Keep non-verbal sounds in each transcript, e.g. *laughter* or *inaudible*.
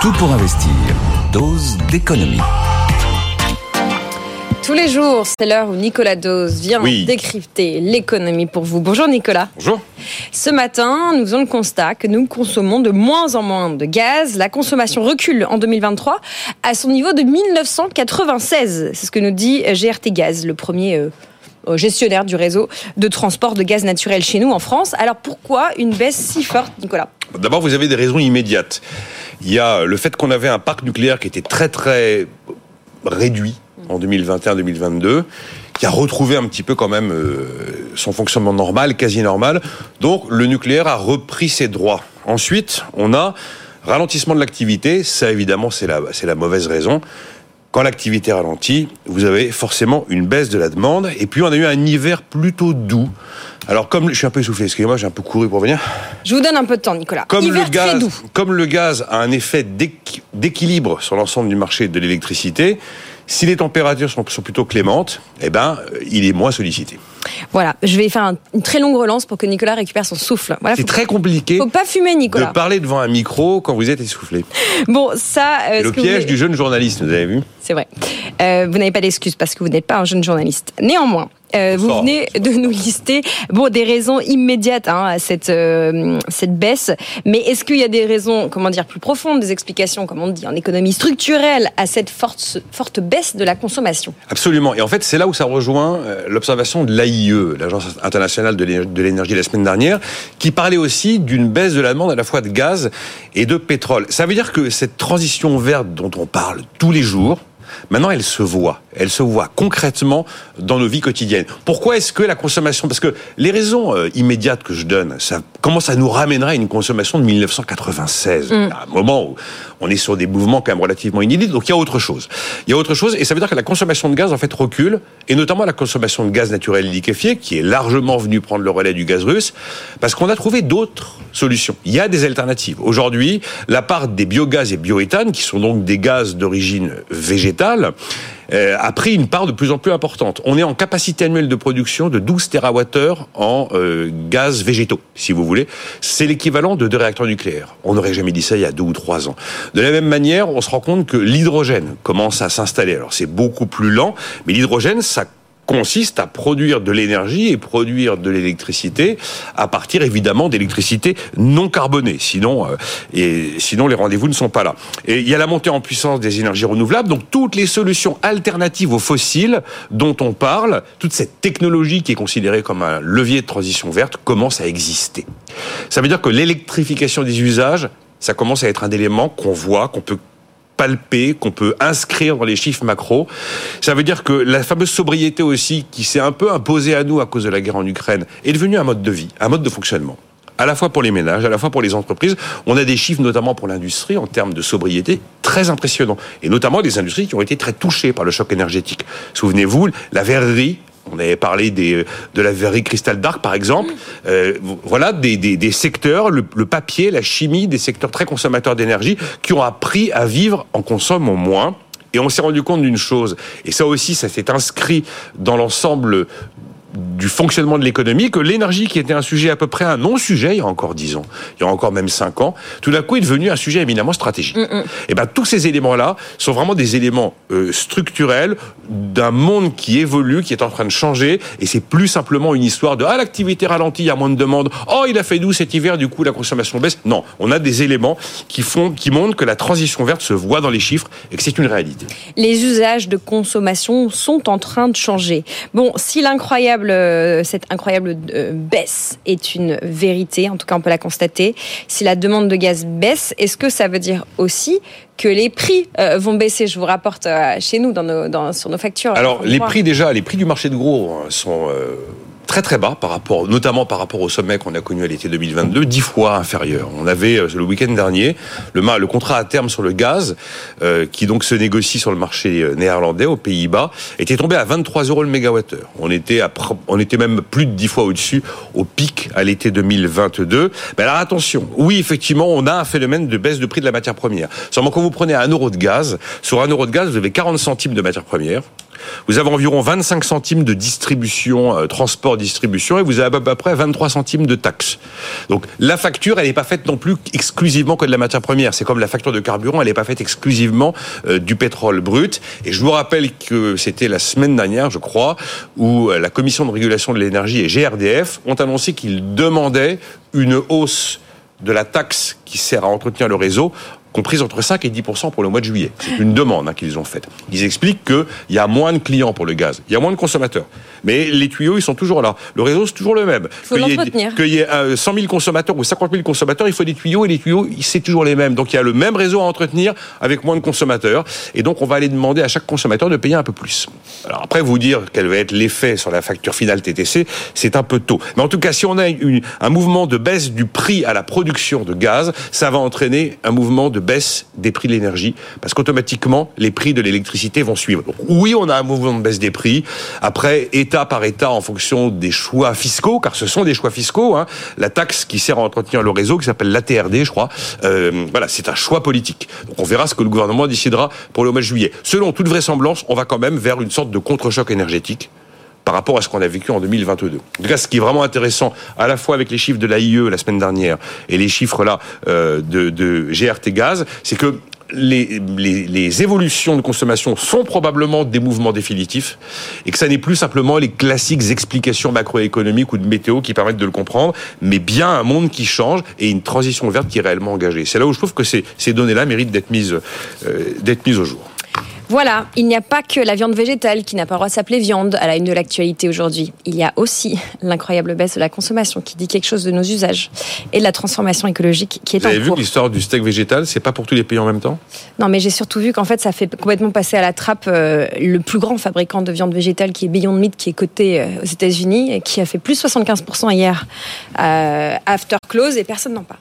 Tout pour investir. Dose d'économie. Tous les jours, c'est l'heure où Nicolas Dose vient décrypter l'économie pour vous. Bonjour Nicolas. Bonjour. Ce matin, nous faisons le constat que nous consommons de moins en moins de gaz. La consommation recule en 2023 à son niveau de 1996. C'est ce que nous dit GRT Gaz, le premier euh, euh, gestionnaire du réseau de transport de gaz naturel chez nous en France. Alors pourquoi une baisse si forte, Nicolas? D'abord, vous avez des raisons immédiates. Il y a le fait qu'on avait un parc nucléaire qui était très très réduit en 2021-2022 qui a retrouvé un petit peu quand même euh, son fonctionnement normal, quasi normal. Donc le nucléaire a repris ses droits. Ensuite, on a ralentissement de l'activité. Ça, évidemment, c'est la, c'est la mauvaise raison. Quand l'activité ralentit, vous avez forcément une baisse de la demande. Et puis, on a eu un hiver plutôt doux. Alors, comme je suis un peu essoufflé, excusez-moi, j'ai un peu couru pour venir. Je vous donne un peu de temps, Nicolas. Comme, le gaz, comme le gaz a un effet d'équilibre sur l'ensemble du marché de l'électricité, si les températures sont, plutôt clémentes, eh ben, euh, il est moins sollicité. Voilà, je vais faire une très longue relance pour que Nicolas récupère son souffle. Voilà, c'est très compliqué. Faut pas fumer, Nicolas. De parler devant un micro quand vous êtes essoufflé. *laughs* Bon, ça. Euh, le piège du jeune journaliste, vous avez vu? C'est vrai. Euh, vous n'avez pas d'excuse parce que vous n'êtes pas un jeune journaliste. Néanmoins, euh, vous venez de nous lister bon des raisons immédiates hein, à cette euh, cette baisse, mais est-ce qu'il y a des raisons comment dire plus profondes, des explications comme on dit en économie structurelle à cette forte forte baisse de la consommation? Absolument. Et en fait, c'est là où ça rejoint euh, l'observation de l'AIE, l'Agence internationale de l'énergie la semaine dernière, qui parlait aussi d'une baisse de la demande à la fois de gaz et de pétrole. Ça veut dire que cette transition verte dont on parle tous les jours, Maintenant, elle se voit. Elle se voit concrètement dans nos vies quotidiennes. Pourquoi est-ce que la consommation Parce que les raisons euh, immédiates que je donne, ça commence à nous ramènerait à une consommation de 1996, mm. à un moment où on est sur des mouvements quand même relativement inédits. Donc il y a autre chose. Il y a autre chose, et ça veut dire que la consommation de gaz en fait recule, et notamment la consommation de gaz naturel liquéfié, qui est largement venue prendre le relais du gaz russe, parce qu'on a trouvé d'autres solutions. Il y a des alternatives. Aujourd'hui, la part des biogaz et bioéthane, qui sont donc des gaz d'origine végétale, euh, a pris une part de plus en plus importante. On est en capacité annuelle de production de 12 TWh en euh, gaz végétaux, si vous voulez. C'est l'équivalent de deux réacteurs nucléaires. On n'aurait jamais dit ça il y a deux ou trois ans. De la même manière, on se rend compte que l'hydrogène commence à s'installer. Alors c'est beaucoup plus lent, mais l'hydrogène, ça consiste à produire de l'énergie et produire de l'électricité à partir évidemment d'électricité non carbonée. Sinon, euh, et sinon les rendez-vous ne sont pas là. Et il y a la montée en puissance des énergies renouvelables. Donc toutes les solutions alternatives aux fossiles dont on parle, toute cette technologie qui est considérée comme un levier de transition verte commence à exister. Ça veut dire que l'électrification des usages, ça commence à être un élément qu'on voit, qu'on peut palpé, qu'on peut inscrire dans les chiffres macro. Ça veut dire que la fameuse sobriété aussi, qui s'est un peu imposée à nous à cause de la guerre en Ukraine, est devenue un mode de vie, un mode de fonctionnement à la fois pour les ménages, à la fois pour les entreprises. On a des chiffres, notamment pour l'industrie, en termes de sobriété, très impressionnants. Et notamment des industries qui ont été très touchées par le choc énergétique. Souvenez-vous, la verrerie on avait parlé des, de la verrerie Crystal Dark, par exemple. Euh, voilà des, des, des secteurs, le, le, papier, la chimie, des secteurs très consommateurs d'énergie qui ont appris à vivre en consommant moins. Et on s'est rendu compte d'une chose, et ça aussi, ça s'est inscrit dans l'ensemble du fonctionnement de l'économie que l'énergie, qui était un sujet à peu près un non-sujet il y a encore dix ans, il y a encore même cinq ans, tout d'un coup est devenu un sujet éminemment stratégique. Mm, mm. Et ben tous ces éléments-là sont vraiment des éléments euh, structurels d'un monde qui évolue, qui est en train de changer, et c'est plus simplement une histoire de ah l'activité ralentit, il y a moins de demandes, oh il a fait doux cet hiver, du coup la consommation baisse. Non, on a des éléments qui font, qui montrent que la transition verte se voit dans les chiffres et que c'est une réalité. Les usages de consommation sont en train de changer. Bon, si l'incroyable euh, cette incroyable euh, baisse est une vérité, en tout cas on peut la constater. Si la demande de gaz baisse, est-ce que ça veut dire aussi que les prix euh, vont baisser? Je vous rapporte chez nous dans sur nos factures. Alors les prix déjà, les prix du marché de gros hein, sont très très bas par rapport, notamment par rapport au sommet qu'on a connu à l'été 2022, dix fois inférieur. On avait euh, le week-end dernier le, le contrat à terme sur le gaz, euh, qui donc se négocie sur le marché euh, néerlandais aux Pays-Bas, était tombé à 23 euros le mégawattheure. On était à, on était même plus de dix fois au-dessus au pic à l'été 2022. Mais alors attention, oui effectivement, on a un phénomène de baisse de prix de la matière première. Seulement quand vous prenez un euro de gaz, sur un euro de gaz, vous avez 40 centimes de matière première Vous avez environ 25 centimes de distribution, euh, transport, distribution, et vous avez à peu près 23 centimes de taxes. Donc la facture, elle n'est pas faite non plus exclusivement que de la matière première. C'est comme la facture de carburant, elle n'est pas faite exclusivement euh, du pétrole brut. Et je vous rappelle que c'était la semaine dernière, je crois, où euh, la Commission de régulation de l'énergie et GRDF ont annoncé qu'ils demandaient une hausse de la taxe qui sert à entretenir le réseau comprise entre 5 et 10 pour le mois de juillet. C'est une demande hein, qu'ils ont faite. Ils expliquent qu'il y a moins de clients pour le gaz, il y a moins de consommateurs. Mais les tuyaux, ils sont toujours là. Le réseau, c'est toujours le même. Il faut l'entretenir. Qu'il y ait 100 000 consommateurs ou 50 000 consommateurs, il faut des tuyaux et les tuyaux, c'est toujours les mêmes. Donc il y a le même réseau à entretenir avec moins de consommateurs. Et donc on va aller demander à chaque consommateur de payer un peu plus. Alors après, vous dire quel va être l'effet sur la facture finale TTC, c'est un peu tôt. Mais en tout cas, si on a un mouvement de baisse du prix à la production de gaz, ça va entraîner un mouvement de baisse des prix de l'énergie, parce qu'automatiquement, les prix de l'électricité vont suivre. Donc, oui, on a un mouvement de baisse des prix. Après, État par État, en fonction des choix fiscaux, car ce sont des choix fiscaux, hein, la taxe qui sert à entretenir le réseau, qui s'appelle l'ATRD, je crois, euh, voilà, c'est un choix politique. Donc on verra ce que le gouvernement décidera pour le mois de juillet. Selon toute vraisemblance, on va quand même vers une sorte de contre-choc énergétique par rapport à ce qu'on a vécu en 2022. En tout cas, ce qui est vraiment intéressant, à la fois avec les chiffres de l'AIE la semaine dernière et les chiffres là euh, de, de GRT Gaz, c'est que les, les, les, évolutions de consommation sont probablement des mouvements définitifs et que ça n'est plus simplement les classiques explications macroéconomiques ou de météo qui permettent de le comprendre, mais bien un monde qui change et une transition verte qui est réellement engagée. C'est là où je trouve que ces, ces données-là méritent d'être mises, euh, d'être mises au jour. Voilà, il n'y a pas que la viande végétale qui n'a pas le droit de s'appeler viande à la une de l'actualité aujourd'hui. Il y a aussi l'incroyable baisse de la consommation qui dit quelque chose de nos usages et de la transformation écologique qui est Vous en avez vu cours. que l'histoire du steak végétal, c'est pas pour tous les pays en même temps? Non, mais j'ai surtout vu qu'en fait, ça fait complètement passer à la trappe euh, le plus grand fabricant de viande végétale qui est Beyond Meat, qui est coté euh, aux États-Unis, qui a fait plus 75% hier euh, after close et personne n'en parle.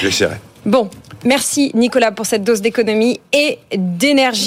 J'essaierai. Bon, merci Nicolas pour cette dose d'économie et d'énergie.